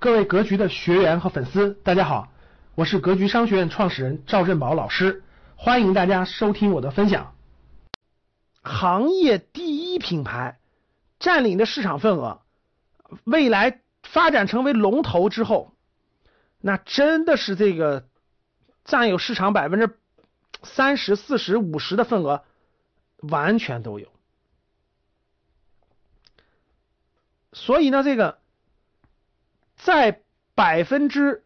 各位格局的学员和粉丝，大家好，我是格局商学院创始人赵振宝老师，欢迎大家收听我的分享。行业第一品牌占领的市场份额，未来发展成为龙头之后，那真的是这个占有市场百分之三十四十五十的份额，完全都有。所以呢，这个。在百分之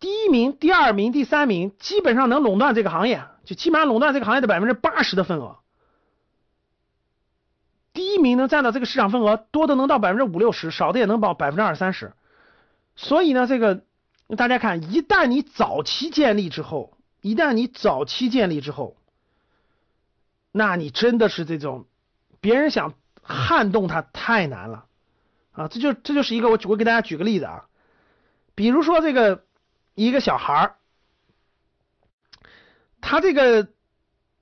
第一名、第二名、第三名，基本上能垄断这个行业，就基本上垄断这个行业的百分之八十的份额。第一名能占到这个市场份额，多的能到百分之五六十，少的也能保百分之二三十。所以呢，这个大家看，一旦你早期建立之后，一旦你早期建立之后，那你真的是这种别人想撼动它太难了。啊，这就这就是一个我我给大家举个例子啊，比如说这个一个小孩儿，他这个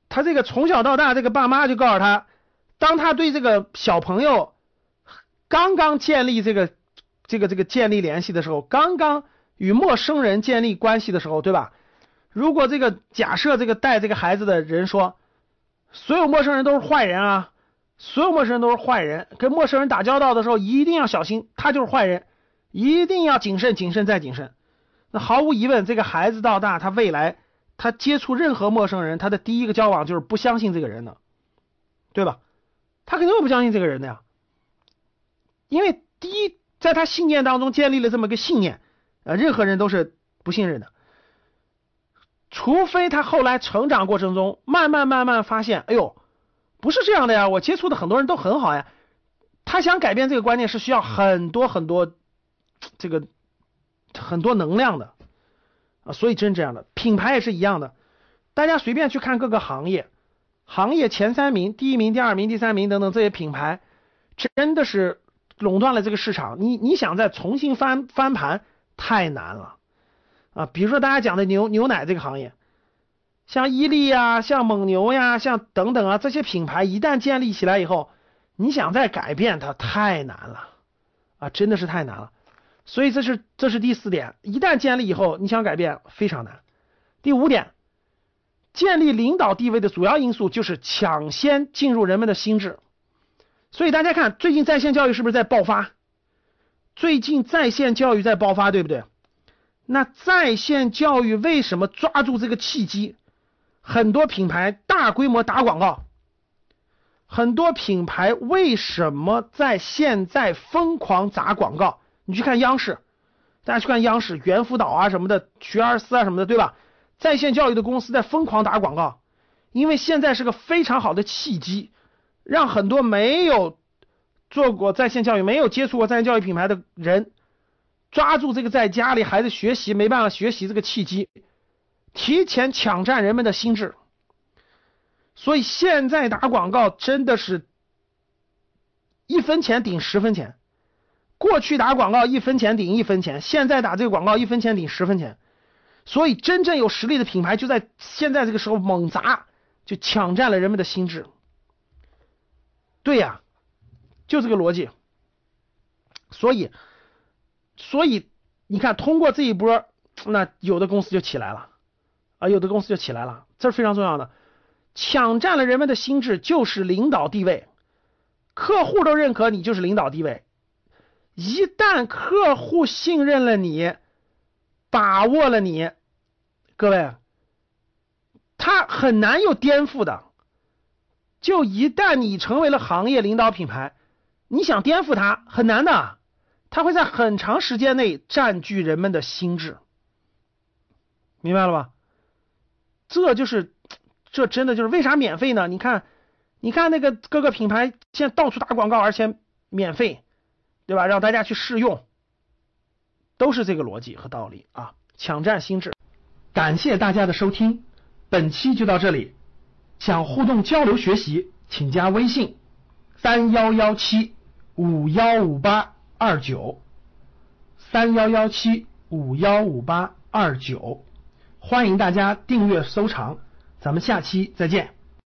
他这个从小到大，这个爸妈就告诉他，当他对这个小朋友刚刚建立这个这个这个建立联系的时候，刚刚与陌生人建立关系的时候，对吧？如果这个假设这个带这个孩子的人说，所有陌生人都是坏人啊。所有陌生人都是坏人，跟陌生人打交道的时候一定要小心，他就是坏人，一定要谨慎、谨慎再谨慎。那毫无疑问，这个孩子到大，他未来他接触任何陌生人，他的第一个交往就是不相信这个人的，对吧？他肯定会不相信这个人的呀，因为第一，在他信念当中建立了这么个信念，呃，任何人都是不信任的，除非他后来成长过程中慢慢慢慢发现，哎呦。不是这样的呀，我接触的很多人都很好呀。他想改变这个观念是需要很多很多这个很多能量的啊，所以真这样的品牌也是一样的。大家随便去看各个行业，行业前三名、第一名、第二名、第三名等等这些品牌，真的是垄断了这个市场。你你想再重新翻翻盘太难了啊！比如说大家讲的牛牛奶这个行业。像伊利呀，像蒙牛呀，像等等啊，这些品牌一旦建立起来以后，你想再改变它太难了啊，真的是太难了。所以这是这是第四点，一旦建立以后，你想改变非常难。第五点，建立领导地位的主要因素就是抢先进入人们的心智。所以大家看，最近在线教育是不是在爆发？最近在线教育在爆发，对不对？那在线教育为什么抓住这个契机？很多品牌大规模打广告，很多品牌为什么在现在疯狂砸广告？你去看央视，大家去看央视，猿辅导啊什么的，学而思啊什么的，对吧？在线教育的公司在疯狂打广告，因为现在是个非常好的契机，让很多没有做过在线教育、没有接触过在线教育品牌的人，抓住这个在家里孩子学习没办法学习这个契机。提前抢占人们的心智，所以现在打广告真的是一分钱顶十分钱。过去打广告一分钱顶一分钱，现在打这个广告一分钱顶十分钱。所以真正有实力的品牌就在现在这个时候猛砸，就抢占了人们的心智。对呀，就这个逻辑。所以，所以你看，通过这一波，那有的公司就起来了。啊，有的公司就起来了，这是非常重要的，抢占了人们的心智，就是领导地位，客户都认可你就是领导地位，一旦客户信任了你，把握了你，各位，他很难有颠覆的，就一旦你成为了行业领导品牌，你想颠覆他很难的，他会在很长时间内占据人们的心智，明白了吧？这就是，这真的就是为啥免费呢？你看，你看那个各个品牌现在到处打广告，而且免费，对吧？让大家去试用，都是这个逻辑和道理啊！抢占心智。感谢大家的收听，本期就到这里。想互动交流学习，请加微信三幺幺七五幺五八二九三幺幺七五幺五八二九。欢迎大家订阅收藏，咱们下期再见。